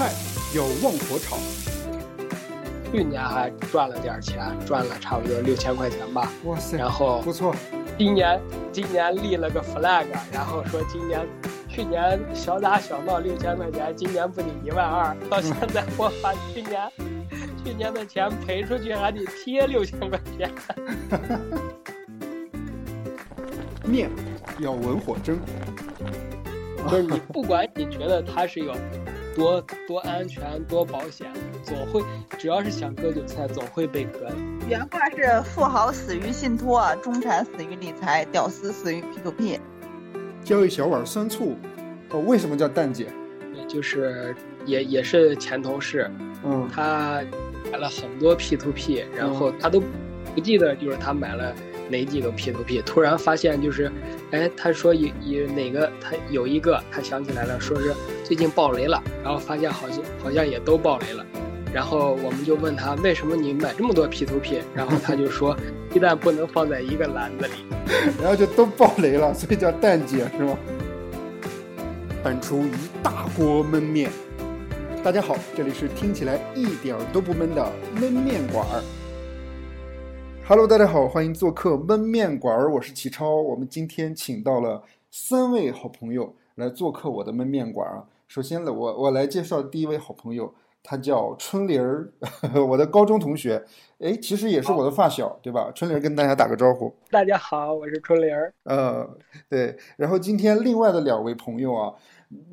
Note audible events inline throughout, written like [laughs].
菜有旺火炒。去年还赚了点钱，赚了差不多六千块钱吧。哇塞，然后不错。今年今年立了个 flag，然后说今年去年小打小闹六千块钱，今年不得一万二。到现在我把去年 [laughs] 去年的钱赔出去，还得贴六千块钱。面要文火蒸，[laughs] 就是你不管你觉得它是有多多安全、多保险，总会只要是想割韭菜，总会被割的。原话是：富豪死于信托，中产死于理财，屌丝死于 P to P。浇一小碗酸醋，哦，为什么叫蛋姐？就是也也是前同事，嗯，他买了很多 P to P，然后他都不记得就是他买了。哪几个 P to P？突然发现就是，哎，他说有有哪个他有一个他想起来了，说是最近爆雷了，然后发现好像好像也都爆雷了，然后我们就问他为什么你买这么多 P to P，然后他就说鸡蛋不能放在一个篮子里，[laughs] 然后就都爆雷了，所以叫蛋姐是吗？拌出一大锅焖面。大家好，这里是听起来一点都不闷的焖面馆儿。Hello，大家好，欢迎做客焖面馆儿，我是齐超。我们今天请到了三位好朋友来做客我的焖面馆儿。首先呢，我我来介绍第一位好朋友，他叫春玲儿，[laughs] 我的高中同学，哎，其实也是我的发小，对吧？春玲儿跟大家打个招呼。大家好，我是春玲儿。呃，对。然后今天另外的两位朋友啊。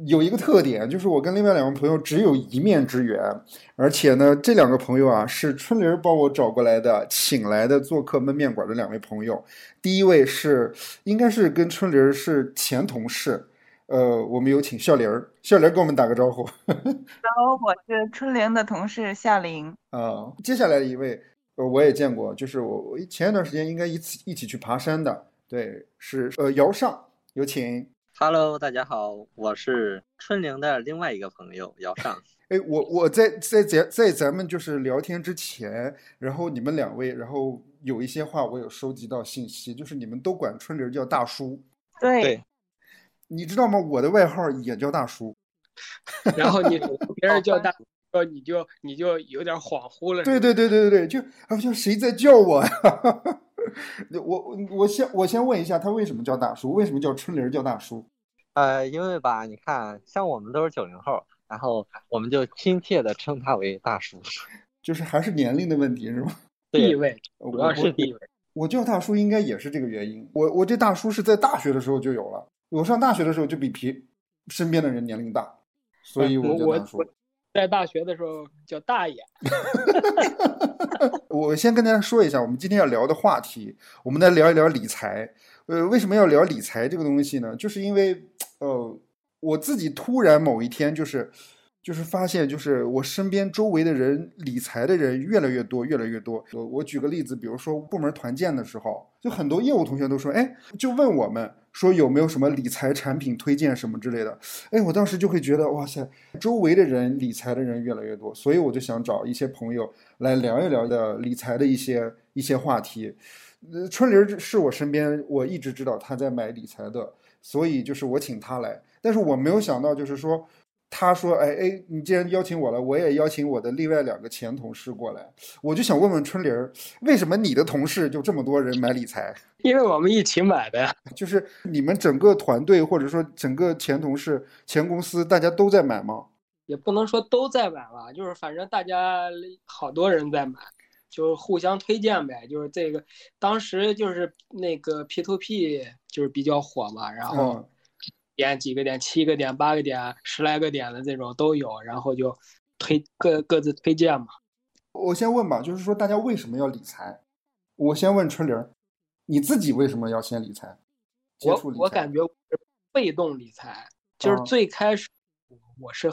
有一个特点，就是我跟另外两个朋友只有一面之缘，而且呢，这两个朋友啊是春玲帮我找过来的，请来的做客焖面馆的两位朋友。第一位是，应该是跟春玲是前同事，呃，我们有请笑玲儿，笑玲儿跟我们打个招呼。[laughs] Hello，我是春玲的同事夏玲。啊，接下来的一位，呃，我也见过，就是我我前一段时间应该一起一起去爬山的，对，是呃姚尚，有请。Hello，大家好，我是春玲的另外一个朋友姚尚。[laughs] 哎，我我在在在在咱们就是聊天之前，然后你们两位，然后有一些话我有收集到信息，就是你们都管春玲叫大叔。对，你知道吗？我的外号也叫大叔。[laughs] 然后你 [laughs] 别人叫大，叔，你就你就有点恍惚了。对对对对对对，就好像谁在叫我呀？[laughs] 我我先我先问一下，他为什么叫大叔？为什么叫春玲叫大叔？呃，因为吧，你看，像我们都是九零后，然后我们就亲切的称他为大叔，[laughs] 就是还是年龄的问题是吗？地位，主要是地位。我叫大叔应该也是这个原因。我我这大叔是在大学的时候就有了，我上大学的时候就比皮身边的人年龄大，所以我叫大叔。在大学的时候叫大爷。[laughs] 我先跟大家说一下，我们今天要聊的话题，我们来聊一聊理财。呃，为什么要聊理财这个东西呢？就是因为，呃，我自己突然某一天就是。就是发现，就是我身边周围的人理财的人越来越多，越来越多。我我举个例子，比如说部门团建的时候，就很多业务同学都说，哎，就问我们说有没有什么理财产品推荐什么之类的。哎，我当时就会觉得，哇塞，周围的人理财的人越来越多，所以我就想找一些朋友来聊一聊的理财的一些一些话题。呃，春玲是我身边我一直知道他在买理财的，所以就是我请他来，但是我没有想到就是说。他说：“哎哎，你既然邀请我了，我也邀请我的另外两个前同事过来。我就想问问春玲儿，为什么你的同事就这么多人买理财？[laughs] 因为我们一起买的呀。[laughs] 就是你们整个团队或者说整个前同事、前公司，大家都在买吗？也不能说都在买吧，就是反正大家好多人在买，就是互相推荐呗。就是这个当时就是那个 P to P 就是比较火嘛，然后。”点几个点，七个点，八个点，十来个点的这种都有，然后就推各各自推荐嘛。我先问吧，就是说大家为什么要理财？我先问春玲，你自己为什么要先理财？我我感觉被动理财，就是最开始我是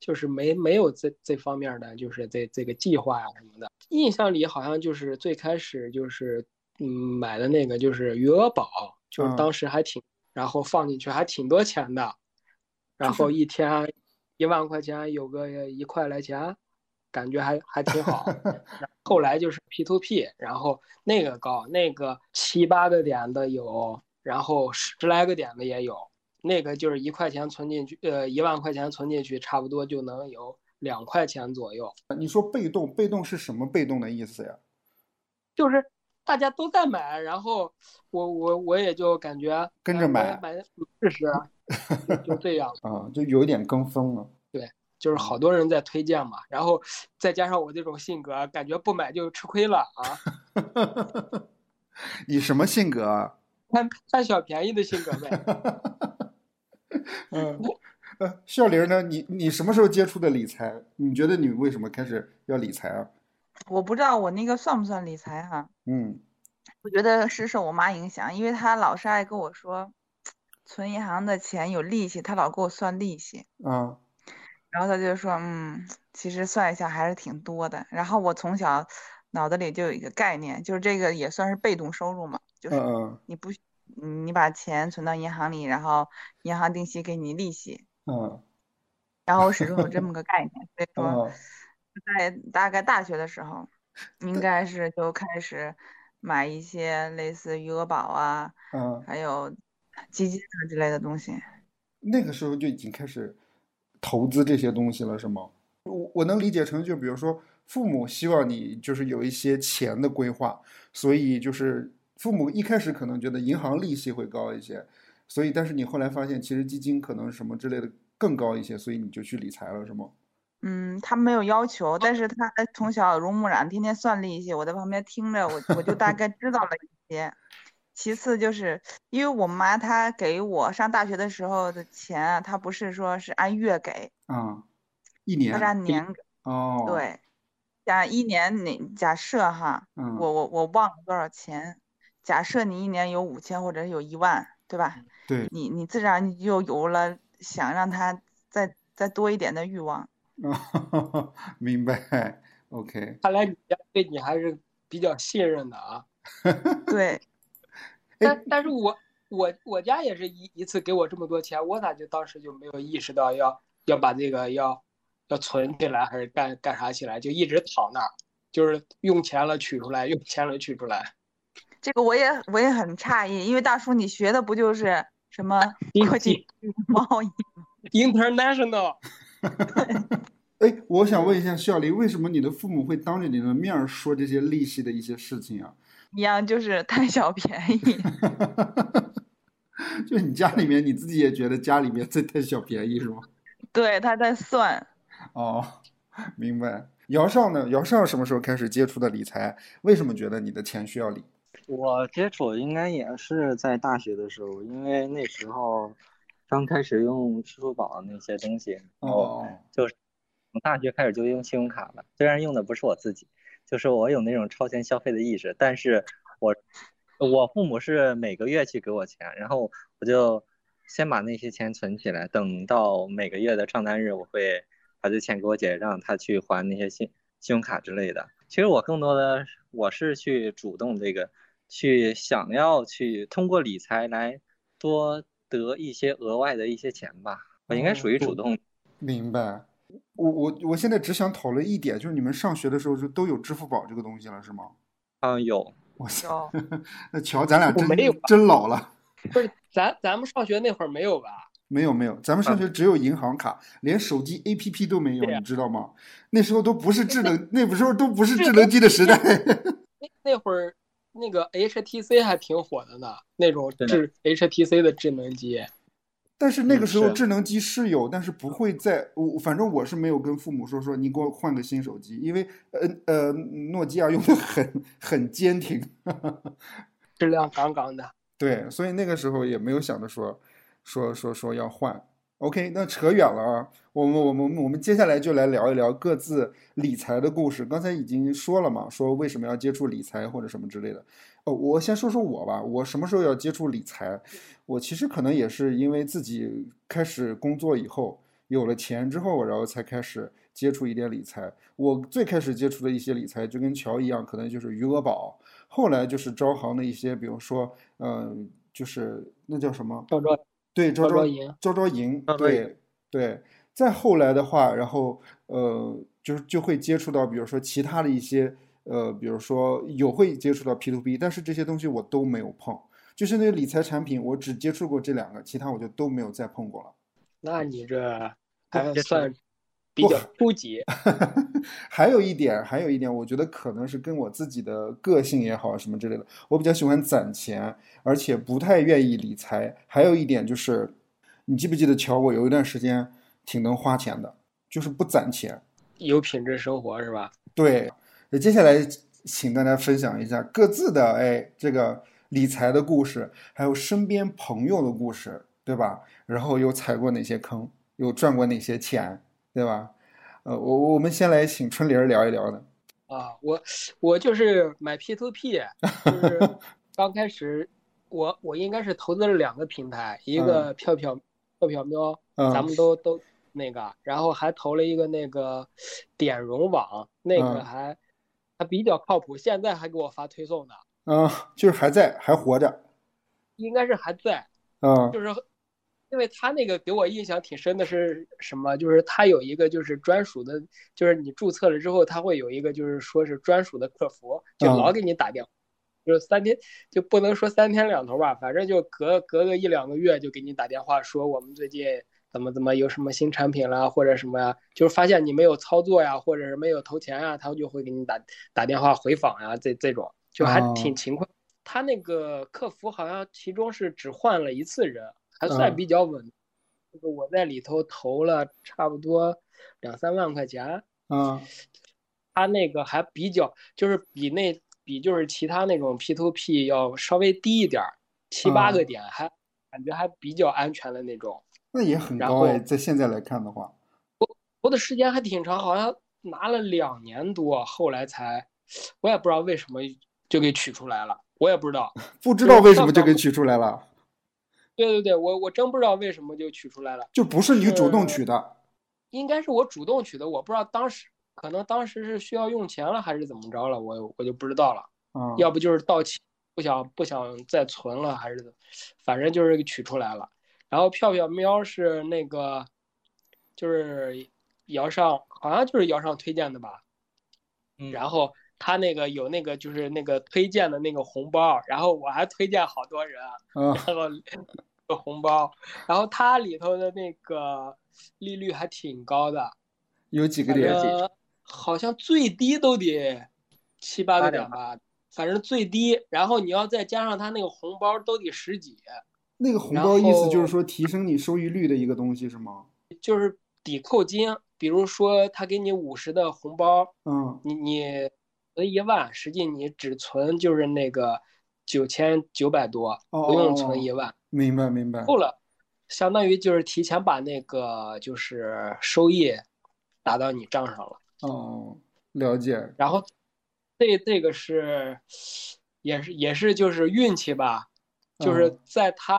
就是没没有这这方面的就是这这个计划呀什么的。印象里好像就是最开始就是嗯买的那个就是余额宝，就是当时还挺。然后放进去还挺多钱的，然后 [laughs] 一天一万块钱有个一块来钱，感觉还还挺好。后来就是 P to P，然后那个高，那个七八个点的有，然后十来个点的也有。那个就是一块钱存进去，呃，一万块钱存进去，差不多就能有两块钱左右。你说被动，被动是什么被动的意思呀？就是大家都在买，然后我我我也就感觉跟着买买试试，就这样 [laughs] 啊，就有一点跟风了。对，就是好多人在推荐嘛，然后再加上我这种性格，感觉不买就吃亏了啊。[laughs] 你什么性格啊？贪贪小便宜的性格呗。[laughs] 嗯，呃，笑玲呢？你你什么时候接触的理财？你觉得你为什么开始要理财啊？我不知道我那个算不算理财哈？嗯，我觉得是受我妈影响，因为她老是爱跟我说，存银行的钱有利息，她老给我算利息。嗯。然后她就说，嗯，其实算一下还是挺多的。然后我从小脑子里就有一个概念，就是这个也算是被动收入嘛，就是你不，你把钱存到银行里，然后银行定期给你利息。嗯。然后我始终有这么个概念，所以说。在大概大学的时候，应该是就开始买一些类似余额宝啊，嗯，还有基金啊之类的东西。那个时候就已经开始投资这些东西了，是吗？我我能理解成，就比如说父母希望你就是有一些钱的规划，所以就是父母一开始可能觉得银行利息会高一些，所以但是你后来发现其实基金可能什么之类的更高一些，所以你就去理财了，是吗？嗯，他没有要求，但是他从小耳濡目染，天天算利息，我在旁边听着，我我就大概知道了一些。其次就是因为我妈她给我上大学的时候的钱啊，她不是说是按月给，嗯，一年，她是按年给。哦，对，假一年你假设哈，我我我忘了多少钱，假设你一年有五千或者有一万，对吧？对，你你自然就有了想让他再再多一点的欲望。哦，[laughs] 明白，OK。看来你家对你还是比较信任的啊。[laughs] 对。但但是我我我家也是一一次给我这么多钱，我咋就当时就没有意识到要要把这个要要存起来还是干干啥起来，就一直躺那儿，就是用钱了取出来，用钱了取出来。这个我也我也很诧异，因为大叔你学的不就是什么国际贸易？[laughs] International。哎，我想问一下笑林，为什么你的父母会当着你的面说这些利息的一些事情啊？[laughs] 一样就是贪小便宜。[laughs] 就你家里面，你自己也觉得家里面在贪小便宜是吗？[laughs] 对，他在算。哦，明白。姚少呢？姚少什么时候开始接触的理财？为什么觉得你的钱需要理？我接触应该也是在大学的时候，因为那时候。刚开始用支付宝那些东西，哦，就是从大学开始就用信用卡了。虽然用的不是我自己，就是我有那种超前消费的意识，但是我我父母是每个月去给我钱，然后我就先把那些钱存起来，等到每个月的账单日，我会把这钱给我姐，让她去还那些信信用卡之类的。其实我更多的我是去主动这个，去想要去通过理财来多。得一些额外的一些钱吧，我应该属于主动。明白。我我我现在只想讨论一点，就是你们上学的时候就都有支付宝这个东西了，是吗？嗯，有。我操，[laughs] 那瞧咱俩真真老了。不是，咱咱们上学那会儿没有吧？没有没有，咱们上学只有银行卡，连手机 APP 都没有，你知道吗？那时候都不是智能，[laughs] 那时候都不是智能机的时代。那那会儿。那个 HTC 还挺火的呢，那种智 HTC 的智能机。但是那个时候智能机是有，但是不会在我反正我是没有跟父母说说你给我换个新手机，因为呃呃诺基亚用的很很坚挺，[laughs] 质量杠杠的。对，所以那个时候也没有想着说说说说要换。OK，那扯远了啊，我们我们我们接下来就来聊一聊各自理财的故事。刚才已经说了嘛，说为什么要接触理财或者什么之类的。哦，我先说说我吧，我什么时候要接触理财？我其实可能也是因为自己开始工作以后有了钱之后，然后才开始接触一点理财。我最开始接触的一些理财就跟乔一样，可能就是余额宝，后来就是招行的一些，比如说，嗯，就是那叫什么？招招。对招招银，招招银，对对。再后来的话，然后呃，就是就会接触到，比如说其他的一些呃，比如说有会接触到 P to P，但是这些东西我都没有碰。就是那个理财产品，我只接触过这两个，其他我就都没有再碰过了。那你这还算比较初级。[laughs] 还有一点，还有一点，我觉得可能是跟我自己的个性也好什么之类的，我比较喜欢攒钱，而且不太愿意理财。还有一点就是，你记不记得乔？我有一段时间挺能花钱的，就是不攒钱，有品质生活是吧？对。那接下来请大家分享一下各自的哎这个理财的故事，还有身边朋友的故事，对吧？然后又踩过哪些坑，又赚过哪些钱，对吧？呃，我我们先来请春玲聊一聊的。啊，我我就是买 P to P，就是 [laughs] 刚开始我我应该是投资了两个平台，一个票票票票喵，咱们都都那个，然后还投了一个那个点融网，那个还还比较靠谱，现在还给我发推送呢。嗯，就是还在还活着，应该是还在。嗯，就是。因为他那个给我印象挺深的是什么？就是他有一个就是专属的，就是你注册了之后，他会有一个就是说是专属的客服，就老给你打电话，就是三天就不能说三天两头吧，反正就隔隔个一两个月就给你打电话说我们最近怎么怎么有什么新产品啦或者什么呀，就是发现你没有操作呀，或者是没有投钱呀，他就会给你打打电话回访呀，这这种就还挺勤快。他那个客服好像其中是只换了一次人。还算比较稳，就是我在里头投了差不多两三万块钱。嗯，他那个还比较，就是比那比就是其他那种 P to P 要稍微低一点儿，七八个点，还感觉还比较安全的那种。那也很高哎，在现在来看的话，我我的时间还挺长，好像拿了两年多，后来才，我也不知道为什么就给取出来了，我也不知道，[laughs] 不知道为什么就给取出来了。对对对，我我真不知道为什么就取出来了，就不是你主动取的，应该是我主动取的，我不知道当时可能当时是需要用钱了还是怎么着了，我我就不知道了，嗯，要不就是到期不想不想再存了还是，反正就是取出来了。然后票票喵是那个，就是姚上好像就是姚上推荐的吧，嗯，然后。他那个有那个就是那个推荐的那个红包，然后我还推荐好多人，然后个红包，然后它里头的那个利率还挺高的，有几个点？好像最低都得七八个点吧，反正最低。然后你要再加上他那个红包，都得十几。那个红包意思就是说提升你收益率的一个东西是吗？就是抵扣金，比如说他给你五十的红包，嗯，你你。存一万，实际你只存就是那个九千九百多，不用存一万。明白明白。够了，相当于就是提前把那个就是收益打到你账上了。哦，了解。然后这这个是也是也是就是运气吧，就是在他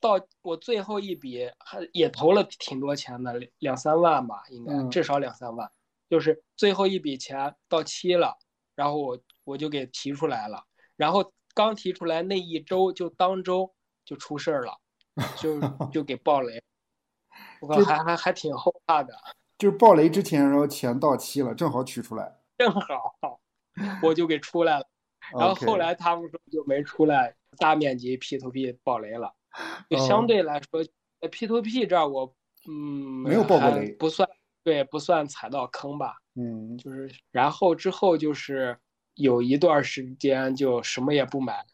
到我最后一笔还也投了挺多钱的，两三万吧，应该至少两三万。就是最后一笔钱到期了，然后我我就给提出来了，然后刚提出来那一周就当周就出事儿了，就 [laughs] 就给爆雷，[laughs] 我还还还挺后怕的。[laughs] 就是爆雷之前，然后钱到期了，正好取出来，正好我就给出来了，然后后来他们说就没出来，大面积 P to P 爆雷了，就相对来说在 P to P 这儿我嗯没有爆过雷，不算。对，不算踩到坑吧，嗯，就是，然后之后就是有一段时间就什么也不买，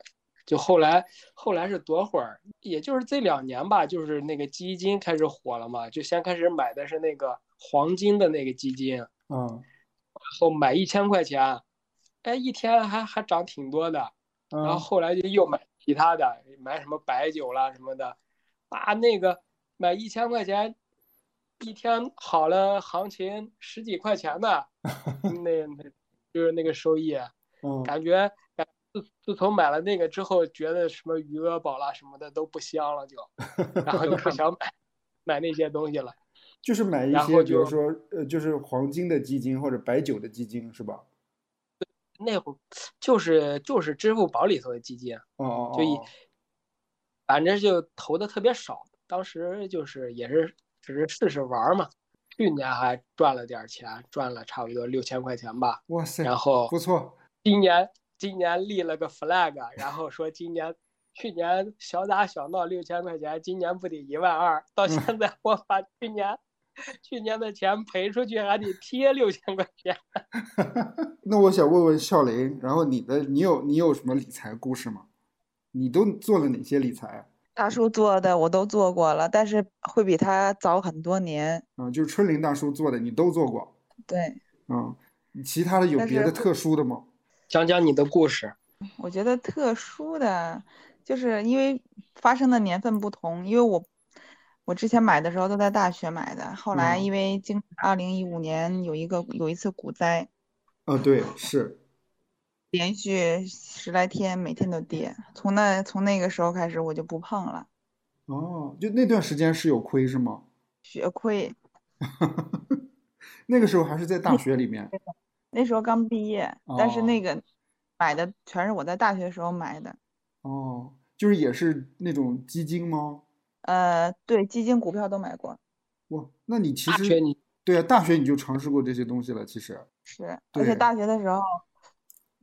就后来后来是多会儿，也就是这两年吧，就是那个基金开始火了嘛，就先开始买的是那个黄金的那个基金，嗯，然后买一千块钱，哎，一天还还涨挺多的，然后后来就又买其他的，买什么白酒啦什么的，啊，那个买一千块钱。一天好了，行情十几块钱的，[laughs] 那那就是那个收益，感觉自自从买了那个之后，觉得什么余额宝啦什么的都不香了，就，[laughs] 然后就不想买买那些东西了。就是买一些，比如说呃，就是黄金的基金或者白酒的基金，是吧？那会儿就是就是支付宝里头的基金，哦就一，反正就投的特别少，当时就是也是。只是试试玩嘛，去年还赚了点钱，赚了差不多六千块钱吧。哇塞！然后不错。今年今年立了个 flag，然后说今年去年小打小闹六千块钱，今年不得一万二？到现在我把去年去年的钱赔出去还得贴六千块钱。[laughs] 那我想问问笑林，然后你的你有你有什么理财故事吗？你都做了哪些理财？大叔做的我都做过了，但是会比他早很多年。嗯，就是春林大叔做的，你都做过。对。嗯，其他的有别的特殊的吗？讲讲你的故事。我觉得特殊的，就是因为发生的年份不同，因为我。我之前买的时候都在大学买的，后来因为经二零一五年有一个有一次股灾，哦对是，连续十来天每天都跌，从那从那个时候开始我就不碰了。哦，就那段时间是有亏是吗？[laughs] 血亏。[laughs] 那个时候还是在大学里面。[laughs] 那时候刚毕业，但是那个买的全是我在大学时候买的。哦，就是也是那种基金吗？呃，对，基金、股票都买过。哇，那你其实对啊，大学你就尝试过这些东西了，其实是。而且大学的时候，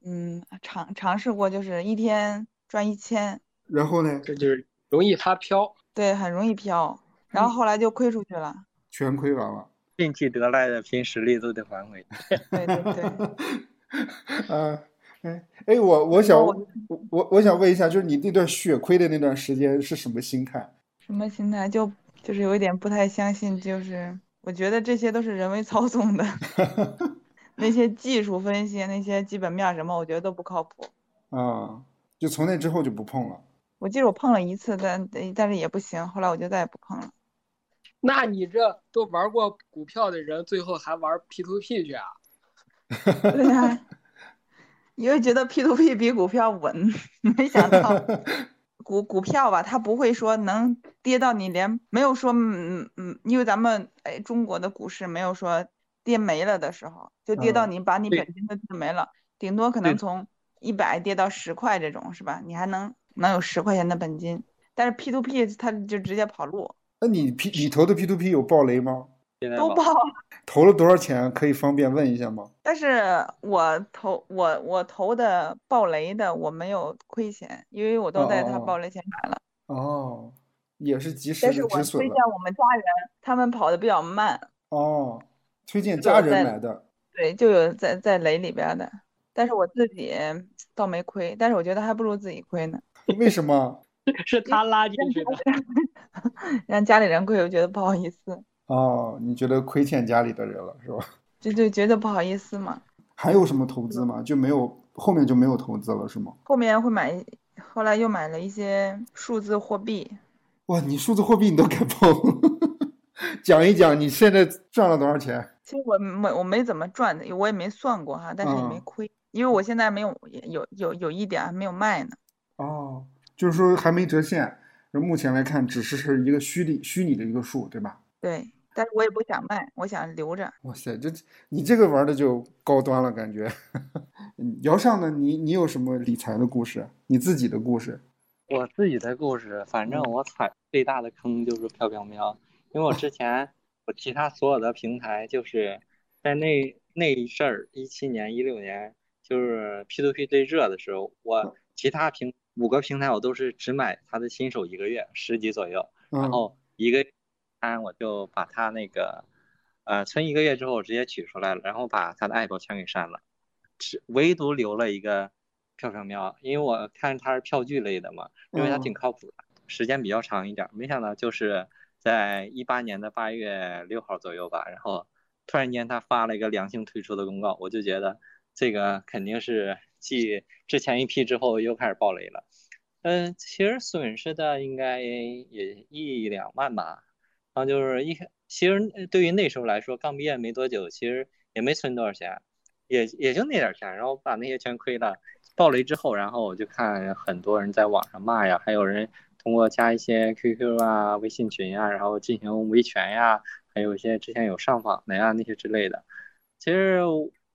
嗯，尝尝试过，就是一天赚一千。然后呢？这就是容易发飘。对，很容易飘。然后后来就亏出去了。全亏完了。运气得来的，凭实力都得还回。[laughs] 对对对。嗯。[laughs] 哎哎，我我想我我我想问一下，就是你那段血亏的那段时间是什么心态？什么心态？就就是有一点不太相信，就是我觉得这些都是人为操纵的，[laughs] 那些技术分析、那些基本面什么，我觉得都不靠谱。啊，就从那之后就不碰了。我记得我碰了一次，但但是也不行，后来我就再也不碰了。[laughs] 那你这都玩过股票的人，最后还玩 P to P 去啊？[laughs] 对呀，因为觉得 P to P 比股票稳，没想到。股股票吧，它不会说能跌到你连没有说嗯嗯，因为咱们哎中国的股市没有说跌没了的时候，就跌到你把你本金都跌没了，顶多可能从一百跌到十块这种是吧？你还能能有十块钱的本金，但是 P to P 它就直接跑路。那你 P 你投的 P to P 有暴雷吗？都爆。投了多少钱？可以方便问一下吗？但是我投我我投的暴雷的我没有亏钱，因为我都在他暴雷前买了。哦，也是及时的止损但是我推荐我们家人，他们跑的比较慢。哦，推荐家人买的。对，就有在在雷里边的，但是我自己倒没亏，但是我觉得还不如自己亏呢。为什么？[laughs] 是他拉进去的，[laughs] 让家里人亏，我觉得不好意思。哦，你觉得亏欠家里的人了是吧？[laughs] 就就觉得不好意思嘛。还有什么投资吗？就没有后面就没有投资了是吗？后面会买，后来又买了一些数字货币。哇，你数字货币你都敢碰？讲一讲你现在赚了多少钱？其实我没我没怎么赚的，我也没算过哈，但是也没亏，因为我现在没有有有有一点还没有卖呢。哦，就是说还没折现，目前来看只是是一个虚拟虚拟的一个数，对吧？对。但是我也不想卖，我想留着。哇塞，这你这个玩的就高端了，感觉。[laughs] 姚尚呢？你你有什么理财的故事？你自己的故事？我自己的故事，反正我踩最大的坑就是飘飘喵，因为我之前我其他所有的平台就是在那那一阵儿，一七年、一六年，就是 P to P 最热的时候，我其他平五个平台我都是只买它的新手一个月十级左右，然后一个。安我就把他那个，呃，存一个月之后，我直接取出来了，然后把他的 app 全给删了，只唯独留了一个票票喵，因为我看他是票据类的嘛，因为他挺靠谱的，时间比较长一点。没想到就是在一八年的八月六号左右吧，然后突然间他发了一个良性退出的公告，我就觉得这个肯定是继之前一批之后又开始爆雷了。嗯，其实损失的应该也一两万吧。然后就是一开，其实对于那时候来说，刚毕业没多久，其实也没存多少钱，也也就那点钱，然后把那些全亏了。爆雷之后，然后我就看很多人在网上骂呀，还有人通过加一些 QQ 啊、微信群呀，然后进行维权呀，还有一些之前有上访的呀那些之类的。其实，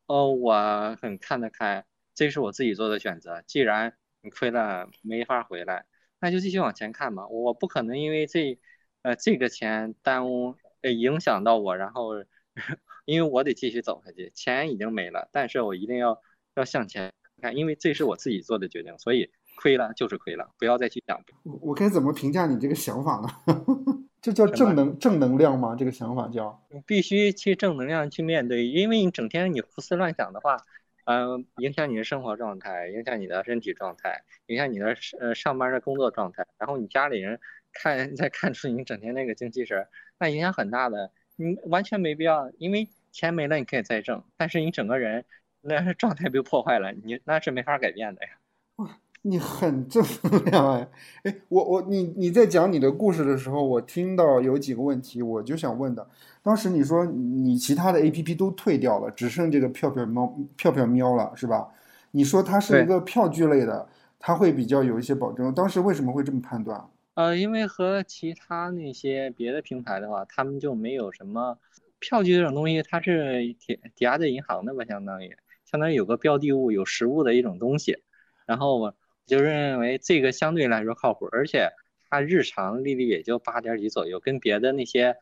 呃，我很看得开，这是我自己做的选择。既然你亏了没法回来，那就继续往前看嘛。我不可能因为这。呃，这个钱耽误，呃，影响到我，然后，[laughs] 因为我得继续走下去，钱已经没了，但是我一定要要向前看，因为这是我自己做的决定，所以亏了就是亏了，不要再去想。我该怎么评价你这个想法呢？[laughs] 这叫正能正能量吗？这个想法叫你必须去正能量去面对，因为你整天你胡思乱想的话，嗯，影响你的生活状态，影响你的身体状态，影响你的呃上班的工作状态。然后你家里人看再看出你整天那个精气神，那影响很大的。你完全没必要，因为钱没了你可以再挣，但是你整个人那状态被破坏了，你那是没法改变的呀。哇，你很正能量哎！哎，我我你你在讲你的故事的时候，我听到有几个问题，我就想问的。当时你说你其他的 A P P 都退掉了，只剩这个票票猫票票喵了，是吧？你说它是一个票据类的，它会比较有一些保证。当时为什么会这么判断？呃，因为和其他那些别的平台的话，他们就没有什么票据这种东西，它是抵抵押在银行的吧，相当于相当于有个标的物、有实物的一种东西。然后我就认为这个相对来说靠谱，而且它日常利率也就八点几左右，跟别的那些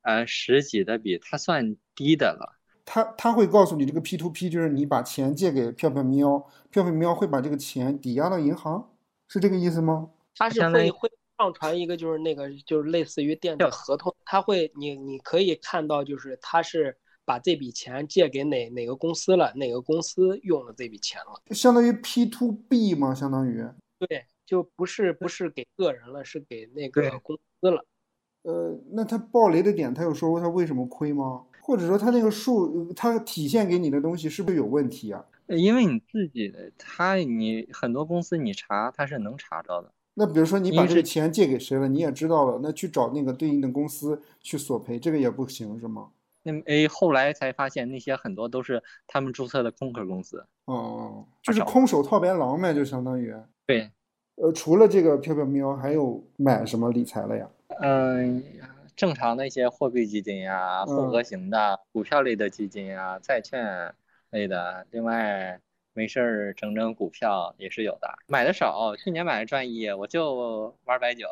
呃十几的比，它算低的了。他他会告诉你这个 P to P，就是你把钱借给票票喵，票票喵会把这个钱抵押到银行，是这个意思吗？它是会会。上传一个就是那个就是类似于电子合同，他会你你可以看到就是他是把这笔钱借给哪哪个公司了，哪个公司用了这笔钱了，相当于 P to B 吗？相当于对，就不是不是给个人了，是给那个公司了。呃，那他爆雷的点，他有说过他为什么亏吗？或者说他那个数，他体现给你的东西是不是有问题啊？因为你自己的，他你很多公司你查他是能查着的。那比如说你把这个钱借给谁了，你也知道了，那去找那个对应的公司去索赔，这个也不行是吗？那哎，后来才发现那些很多都是他们注册的空壳公司。哦，就是空手套白狼呗，就相当于。对。呃，除了这个飘飘喵，还有买什么理财了呀？嗯，正常的一些货币基金呀，混合型的股票类的基金呀，债券类的，另外。没事儿，整整股票也是有的，买的少。去年买的赚一，我就玩白酒。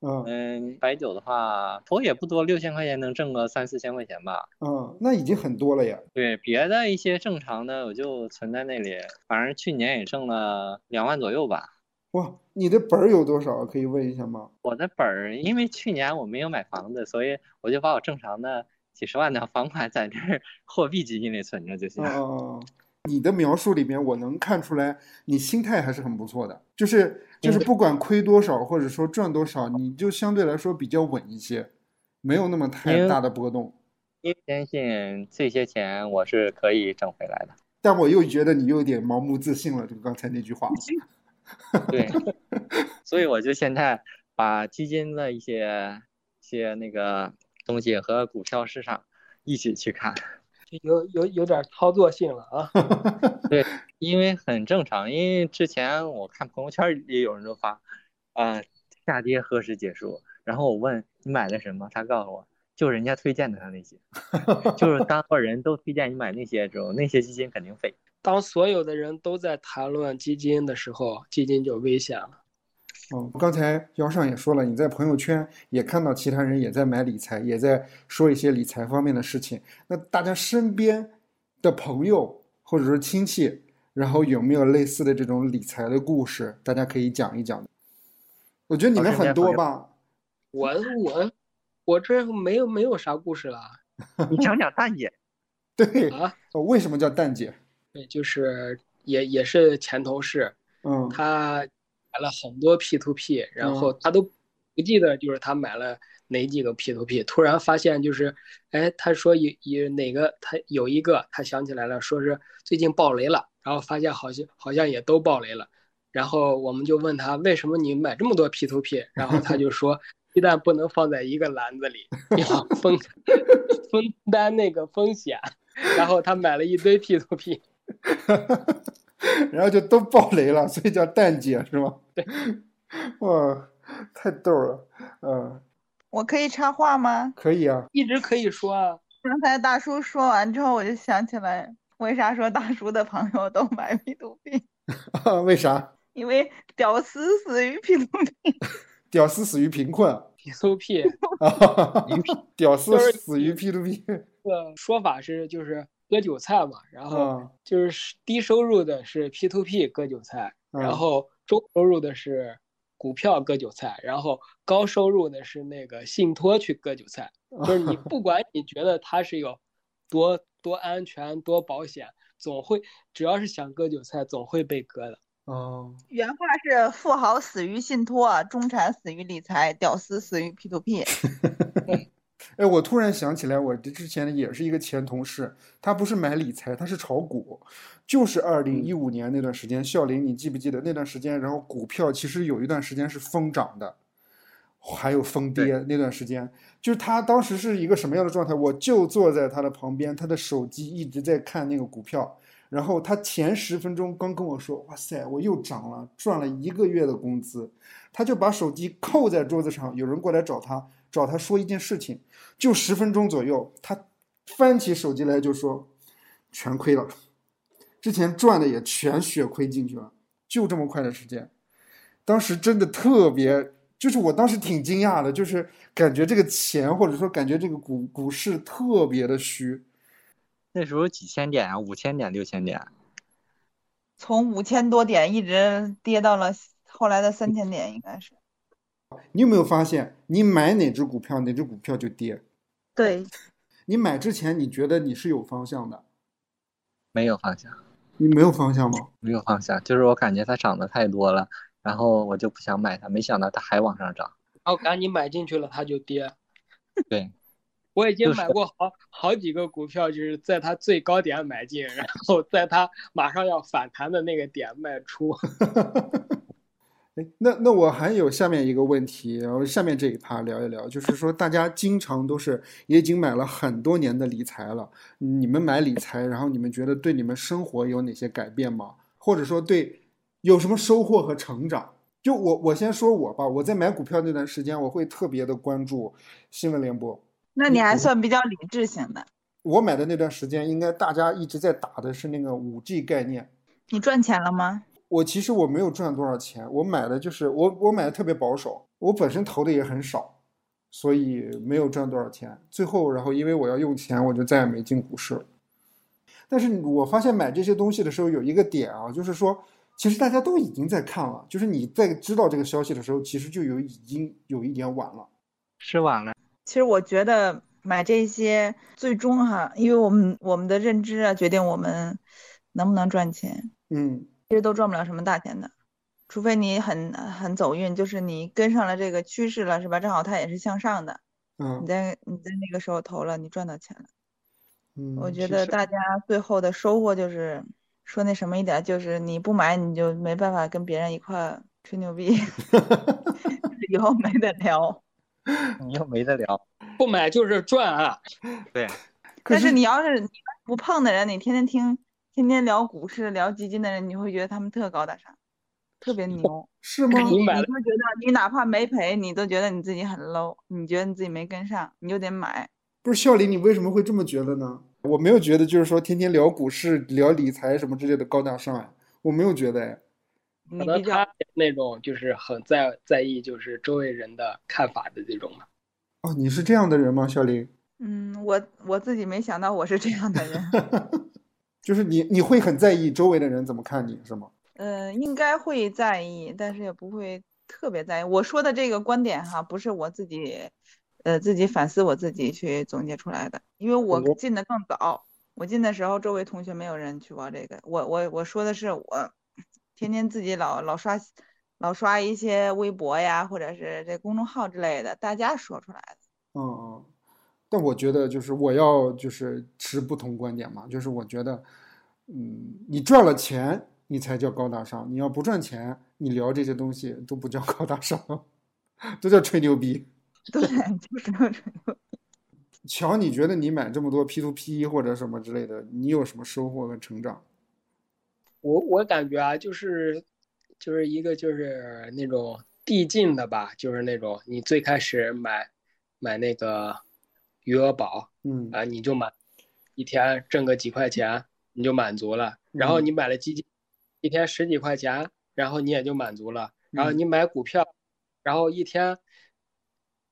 嗯白酒的话，投也不多，六千块钱能挣个三四千块钱吧。嗯，那已经很多了呀。对，别的一些正常的我就存在那里，反正去年也挣了两万左右吧。哇，你的本儿有多少？可以问一下吗？我的本儿，因为去年我没有买房子，所以我就把我正常的几十万的房款在这 [laughs] 货币基金里存着就行。哦。你的描述里面，我能看出来你心态还是很不错的，就是就是不管亏多少或者说赚多少，你就相对来说比较稳一些，没有那么太大的波动。因为坚信这些钱我是可以挣回来的，但我又觉得你有点盲目自信了，就刚才那句话。[laughs] 对，所以我就现在把基金的一些一些那个东西和股票市场一起去看。有有有点操作性了啊！[laughs] 对，因为很正常，因为之前我看朋友圈也有人都发，啊，下跌何时结束？然后我问你买的什么，他告诉我，就人家推荐的他那些，[laughs] 就是当所有人都推荐你买那些时候，那些基金肯定废。当所有的人都在谈论基金的时候，基金就危险了。哦，刚才姚尚也说了，你在朋友圈也看到其他人也在买理财，也在说一些理财方面的事情。那大家身边的朋友或者说亲戚，然后有没有类似的这种理财的故事？大家可以讲一讲。我觉得你们很多吧。我我我这没有没有啥故事了。[laughs] 你讲讲蛋姐。[laughs] 对啊，为什么叫蛋姐？对，就是也也是前同事。嗯，他。买了很多 P to P，然后他都不记得就是他买了哪几个 P to P，突然发现就是，哎，他说有有哪个他有一个他想起来了，说是最近爆雷了，然后发现好像好像也都爆雷了，然后我们就问他为什么你买这么多 P to P，然后他就说鸡蛋不能放在一个篮子里，要 [laughs] 分分担那个风险，然后他买了一堆 P to P。[laughs] 然后就都爆雷了，所以叫蛋姐是吗？对，[laughs] 哇，太逗了，嗯。我可以插话吗？可以啊，一直可以说啊。刚才大叔说完之后，我就想起来，为啥说大叔的朋友都买 P to P？为啥？因为屌丝死于 P to P。屌丝死于贫困。[laughs] P to P。屌丝死于 P to P。这个说法是就是。割韭菜嘛，然后就是低收入的是 P to P 割韭菜，然后中收入的是股票割韭菜，然后高收入的是那个信托去割韭菜，[laughs] 就是你不管你觉得它是有多多安全、多保险，总会只要是想割韭菜，总会被割的。哦，原话是：富豪死于信托，中产死于理财，屌丝死于 P to P。[laughs] 哎，我突然想起来，我这之前也是一个前同事，他不是买理财，他是炒股，就是二零一五年那段时间，笑林，你记不记得那段时间？然后股票其实有一段时间是疯涨的，还有疯跌那段时间，就是他当时是一个什么样的状态？我就坐在他的旁边，他的手机一直在看那个股票，然后他前十分钟刚跟我说：“哇塞，我又涨了，赚了一个月的工资。”他就把手机扣在桌子上，有人过来找他。找他说一件事情，就十分钟左右，他翻起手机来就说，全亏了，之前赚的也全血亏进去了，就这么快的时间，当时真的特别，就是我当时挺惊讶的，就是感觉这个钱或者说感觉这个股股市特别的虚，那时候几千点啊，五千点、六千点，从五千多点一直跌到了后来的三千点，应该是。你有没有发现，你买哪只股票，哪只股票就跌？对，你买之前你觉得你是有方向的，没有方向。你没有方向吗？没有方向，就是我感觉它涨得太多了，然后我就不想买它，没想到它还往上涨，然后赶紧买进去了，它就跌。对，[laughs] 我已经买过好好几个股票，就是在它最高点买进，然后在它马上要反弹的那个点卖出。[laughs] 哎，那那我还有下面一个问题，然后下面这一趴聊一聊，就是说大家经常都是也已经买了很多年的理财了，你们买理财，然后你们觉得对你们生活有哪些改变吗？或者说对有什么收获和成长？就我我先说我吧，我在买股票那段时间，我会特别的关注新闻联播。那你还算比较理智型的。我买的那段时间，应该大家一直在打的是那个五 G 概念。你赚钱了吗？我其实我没有赚多少钱，我买的就是我我买的特别保守，我本身投的也很少，所以没有赚多少钱。最后，然后因为我要用钱，我就再也没进股市了。但是我发现买这些东西的时候有一个点啊，就是说，其实大家都已经在看了，就是你在知道这个消息的时候，其实就有已经有一点晚了，是晚了。其实我觉得买这些最终哈，因为我们我们的认知啊，决定我们能不能赚钱。嗯。其实都赚不了什么大钱的，除非你很很走运，就是你跟上了这个趋势了，是吧？正好它也是向上的，嗯，你在你在那个时候投了，你赚到钱了。嗯，我觉得大家最后的收获就是说那什么一点，就是你不买你就没办法跟别人一块吹牛逼，[laughs] 以后没得聊，[laughs] 你又没得聊，不买就是赚啊，对。但是你要是你不碰的人，你天天听。天天聊股市、聊基金的人，你会觉得他们特高大上，特别牛，是吗？你你会觉得你哪怕没赔，你都觉得你自己很 low，你觉得你自己没跟上，你就得买。不是笑林，你为什么会这么觉得呢？我没有觉得，就是说天天聊股市、聊理财什么之类的高大上呀，我没有觉得哎。可能他那种就是很在在意，就是周围人的看法的这种嘛。哦，你是这样的人吗，笑林？嗯，我我自己没想到我是这样的人。[laughs] 就是你，你会很在意周围的人怎么看你，是吗？呃，应该会在意，但是也不会特别在意。我说的这个观点哈，不是我自己，呃，自己反思我自己去总结出来的。因为我进的更早，我进的时候周围同学没有人去玩这个。我我我说的是我，天天自己老老刷，老刷一些微博呀，或者是这公众号之类的，大家说出来的。嗯嗯。但我觉得就是我要就是持不同观点嘛，就是我觉得，嗯，你赚了钱你才叫高大上，你要不赚钱，你聊这些东西都不叫高大上，[laughs] 都叫吹牛逼。对，就是吹牛逼。[laughs] 乔，你觉得你买这么多 P to P 或者什么之类的，你有什么收获和成长？我我感觉啊，就是就是一个就是那种递进的吧，就是那种你最开始买买那个。余额宝，嗯啊，你就满一天挣个几块钱，你就满足了。然后你买了基金，一天十几块钱，然后你也就满足了。然后你买股票，然后一天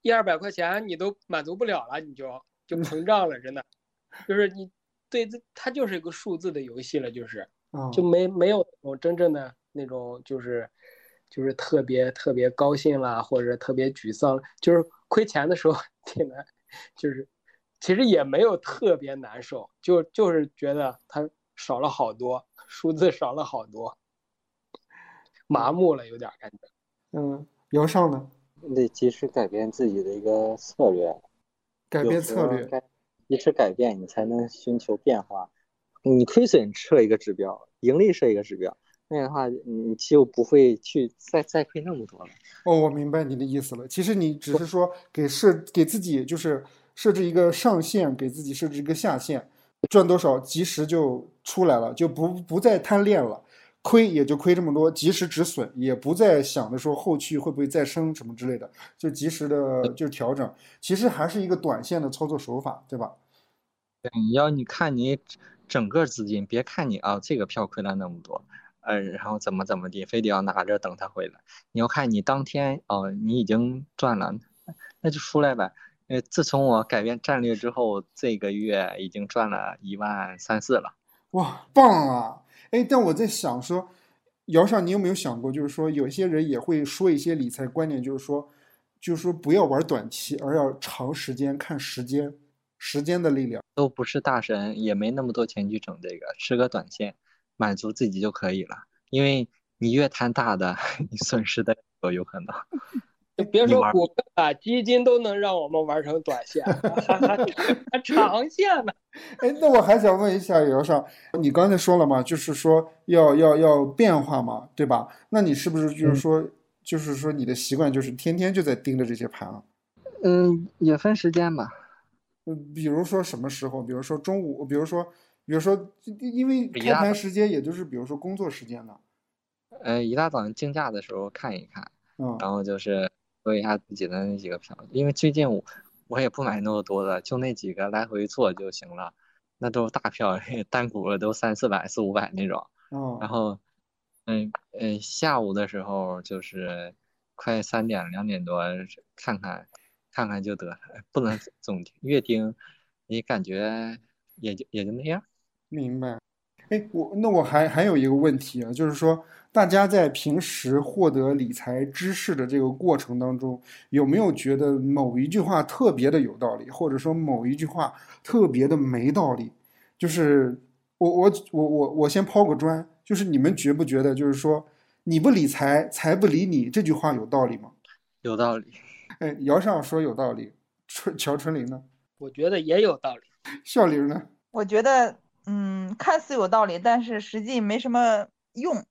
一二百块钱，你都满足不了了，你就就膨胀了，真的，就是你对这它就是一个数字的游戏了，就是就没没有那种真正的那种就是就是特别特别高兴啦，或者特别沮丧，就是亏钱的时候 [laughs] 挺难，就是其实也没有特别难受，就就是觉得它少了好多，数字少了好多，麻木了有点感觉。嗯，姚上呢？你得及时改变自己的一个策略，改变策略，及时改变，你才能寻求变化。你亏损设一个指标，盈利设一个指标，那样的话你就不会去再再亏那么多了。哦，我明白你的意思了。其实你只是说给设给自己就是设置一个上限，给自己设置一个下限，赚多少及时就出来了，就不不再贪恋了。亏也就亏这么多，及时止损，也不再想着说后续会不会再升什么之类的，就及时的就调整。其实还是一个短线的操作手法，对吧？对，要你看你整个资金，别看你啊这个票亏了那么多，呃，然后怎么怎么地，非得要拿着等他回来。你要看你当天哦，你已经赚了，那就出来呗。呃，自从我改变战略之后，这个月已经赚了一万三四了。哇，棒啊！哎，但我在想说，姚上，你有没有想过，就是说，有些人也会说一些理财观念，就是说，就是说，不要玩短期，而要长时间看时间，时间的力量。都不是大神，也没那么多钱去整这个，吃个短线，满足自己就可以了。因为你越贪大的，[laughs] 你损失的都有可能。就别说股票了，基金都能让我们玩成短线，[laughs] 长线呢。[laughs] 哎，那我还想问一下姚少，你刚才说了嘛，就是说要要要变化嘛，对吧？那你是不是就是说，就是说你的习惯就是天天就在盯着这些盘啊？嗯，也分时间吧。嗯，比如说什么时候？比如说中午，比如说，比如说，因为开盘时间也就是比如说工作时间呢。呃，一大早上竞价的时候看一看，嗯，然后就是。做一下自己的那几个票，因为最近我我也不买那么多的，就那几个来回做就行了。那都是大票，[laughs] 单股都三四百、四五百那种。哦。然后，嗯嗯，下午的时候就是快三点、两点多，看看看看就得了，不能总越盯，你感觉也就也就那样。明白。哎，我那我还还有一个问题啊，就是说。大家在平时获得理财知识的这个过程当中，有没有觉得某一句话特别的有道理，或者说某一句话特别的没道理？就是我我我我我先抛个砖，就是你们觉不觉得，就是说你不理财，财不理你这句话有道理吗？有道理。哎，姚上说有道理，春乔春林呢？我觉得也有道理。笑林呢？我觉得，嗯，看似有道理，但是实际没什么用。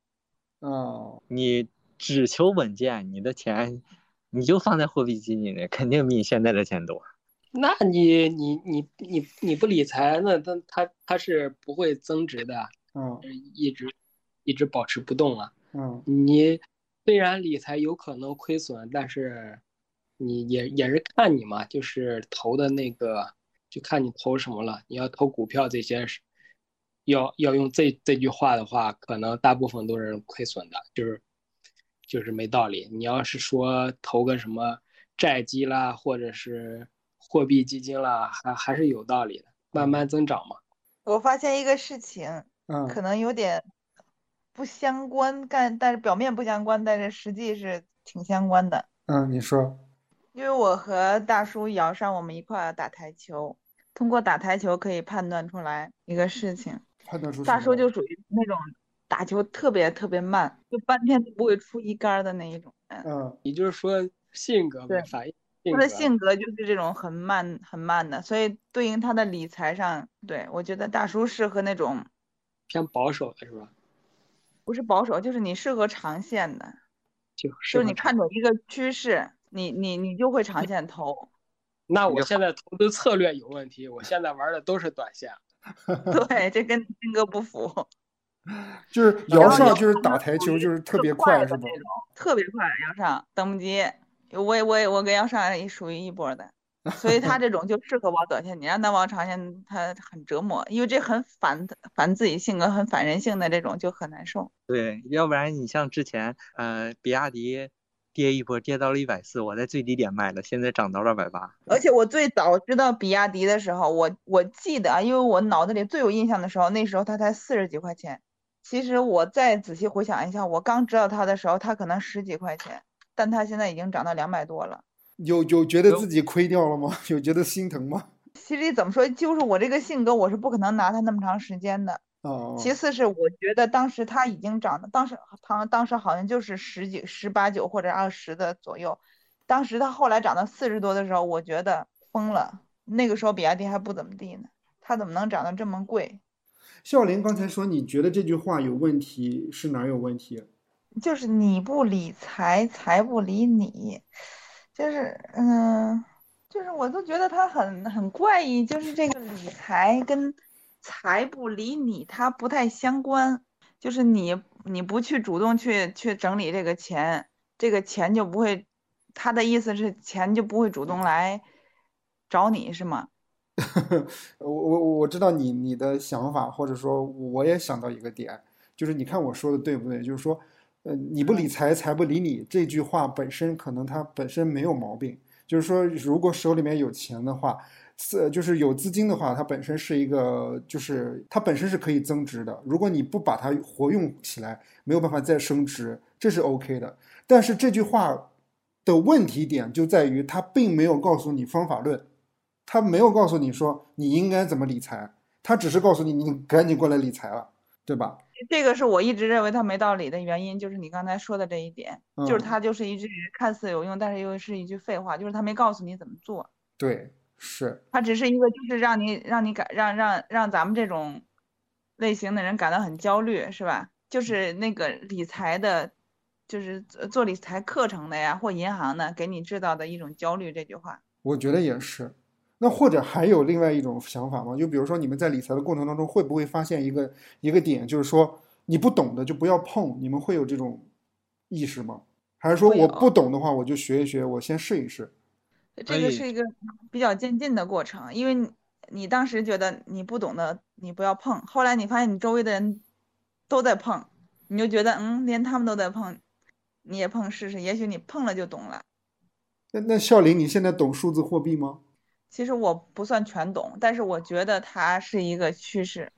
哦，你只求稳健，你的钱你就放在货币基金里，肯定比你现在的钱多。那你你你你你不理财，那它它它是不会增值的，嗯，一直一直保持不动啊。嗯，你虽然理财有可能亏损，但是你也也是看你嘛，就是投的那个，就看你投什么了。你要投股票这些是。要要用这这句话的话，可能大部分都是亏损的，就是就是没道理。你要是说投个什么债基啦，或者是货币基金啦，还还是有道理的，慢慢增长嘛。我发现一个事情，嗯，可能有点不相关，但但是表面不相关，但是实际是挺相关的。嗯，你说。因为我和大叔姚上，我们一块打台球，通过打台球可以判断出来一个事情。大叔就属于那种打球特别特别慢，就半天都不会出一杆的那一种。嗯，也就是说性格对反应，他的性格就是这种很慢很慢的，所以对应他的理财上，对我觉得大叔适合那种偏保守的是吧？不是保守，就是你适合长线的，就就是你看准一个趋势，你你你就会长线投。那我现在投资策略有问题，我现在玩的都是短线。[laughs] 对，这跟性格不符。就是 [laughs] 姚上，就是打台球，就是特别快，是吧？特别快，姚上等不及。我也，我也，我跟姚上也属于一波的，[laughs] 所以他这种就适合玩短线。你让他玩长线，他很折磨，因为这很反反自己性格，很反人性的这种就很难受。对，要不然你像之前，呃，比亚迪。跌一波，跌到了一百四，我在最低点卖了，现在涨到了二百八。而且我最早知道比亚迪的时候，我我记得啊，因为我脑子里最有印象的时候，那时候它才四十几块钱，其实我再仔细回想一下，我刚知道它的时候，它可能十几块钱，但它现在已经涨到两百多了。有有觉得自己亏掉了吗？有觉得心疼吗？其实怎么说，就是我这个性格，我是不可能拿它那么长时间的。哦。其次是我觉得当时他已经涨的，当时他当时好像就是十几、十八九或者二十的左右。当时他后来涨到四十多的时候，我觉得疯了。那个时候比亚迪还不怎么地呢，它怎么能涨得这么贵？笑林刚才说，你觉得这句话有问题，是哪有问题？就是你不理财，财不理你。就是嗯，就是我都觉得他很很怪异，就是这个理财跟财不理你，它不太相关。就是你你不去主动去去整理这个钱，这个钱就不会，他的意思是钱就不会主动来找你，是吗？[laughs] 我我我知道你你的想法，或者说我也想到一个点，就是你看我说的对不对？就是说。呃，你不理财，财不理你。这句话本身可能它本身没有毛病，就是说，如果手里面有钱的话，资就是有资金的话，它本身是一个，就是它本身是可以增值的。如果你不把它活用起来，没有办法再升值，这是 OK 的。但是这句话的问题点就在于，它并没有告诉你方法论，它没有告诉你说你应该怎么理财，它只是告诉你你赶紧过来理财了，对吧？这个是我一直认为它没道理的原因，就是你刚才说的这一点，就是它就是一句看似有用，但是又是一句废话，就是它没告诉你怎么做。对，是。它只是一个，就是让你让你感让让让咱们这种类型的人感到很焦虑，是吧？就是那个理财的，就是做理财课程的呀，或银行的，给你制造的一种焦虑。这句话，我觉得也是。那或者还有另外一种想法吗？就比如说你们在理财的过程当中，会不会发现一个一个点，就是说你不懂的就不要碰，你们会有这种意识吗？还是说我不懂的话，我就学一学，我先试一试？这个是一个比较渐进的过程，因为你当时觉得你不懂的你不要碰，后来你发现你周围的人都在碰，你就觉得嗯，连他们都在碰，你也碰试试，也许你碰了就懂了。那那笑林，你现在懂数字货币吗？其实我不算全懂，但是我觉得它是一个趋势。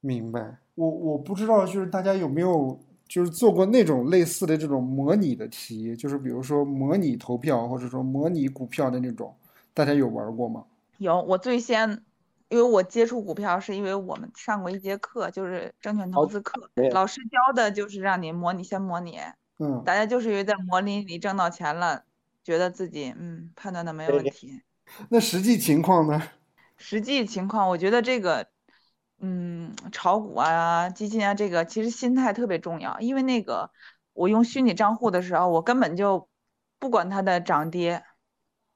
明白，我我不知道，就是大家有没有就是做过那种类似的这种模拟的题，就是比如说模拟投票或者说模拟股票的那种，大家有玩过吗？有，我最先，因为我接触股票是因为我们上过一节课，就是证券投资课，老师教的就是让你模拟，先模拟，嗯，大家就是因为在模拟里挣到钱了，觉得自己嗯判断的没有问题。那实际情况呢？实际情况，我觉得这个，嗯，炒股啊、基金啊，这个其实心态特别重要。因为那个，我用虚拟账户的时候，我根本就不管它的涨跌，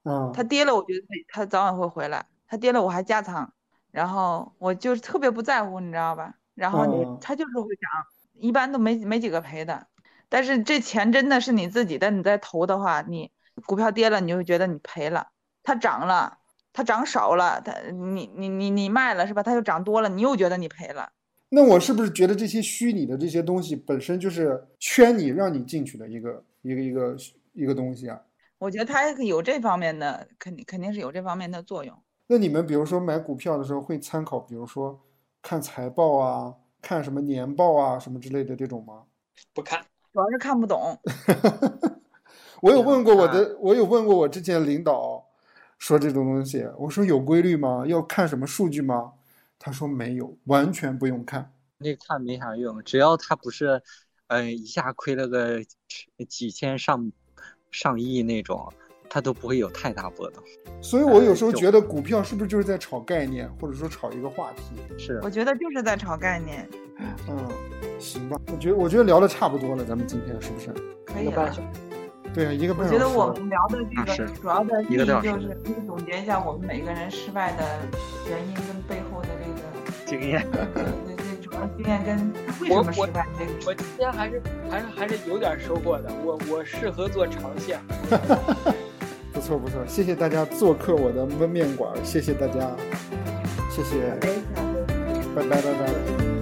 嗯，它跌了，我觉得它早晚会回来；它跌了，我还加仓，然后我就特别不在乎，你知道吧？然后你它就是会涨，一般都没没几个赔的。但是这钱真的是你自己的，你在投的话，你股票跌了，你就会觉得你赔了。它涨了，它涨少了，它你你你你卖了是吧？它又涨多了，你又觉得你赔了。那我是不是觉得这些虚拟的这些东西本身就是圈你让你进去的一个一个一个一个东西啊？我觉得它有这方面的，肯定肯定是有这方面的作用。那你们比如说买股票的时候会参考，比如说看财报啊，看什么年报啊什么之类的这种吗？不看，主要是看不懂。[laughs] 我有问过我的，我有问过我之前领导。说这种东西，我说有规律吗？要看什么数据吗？他说没有，完全不用看。那看没啥用，只要他不是，嗯，一下亏了个几千上上亿那种，他都不会有太大波动。所以我有时候觉得股票是不是就是在炒概念，或者说炒一个话题？是，我觉得就是在炒概念。嗯，行吧，我觉得我觉得聊的差不多了，咱们今天是不是？可以了。对啊，一个半小时。我觉得我们聊的这个主要的意义就是可以总结一下我们每个人失败的原因跟背后的这个 [laughs] 经验。对对对，主要经验跟为什么失败这个。我今天还是还是还是有点收获的。我我适合做长线。[laughs] 不错不错，谢谢大家做客我的焖面馆，谢谢大家，谢谢，拜拜拜拜。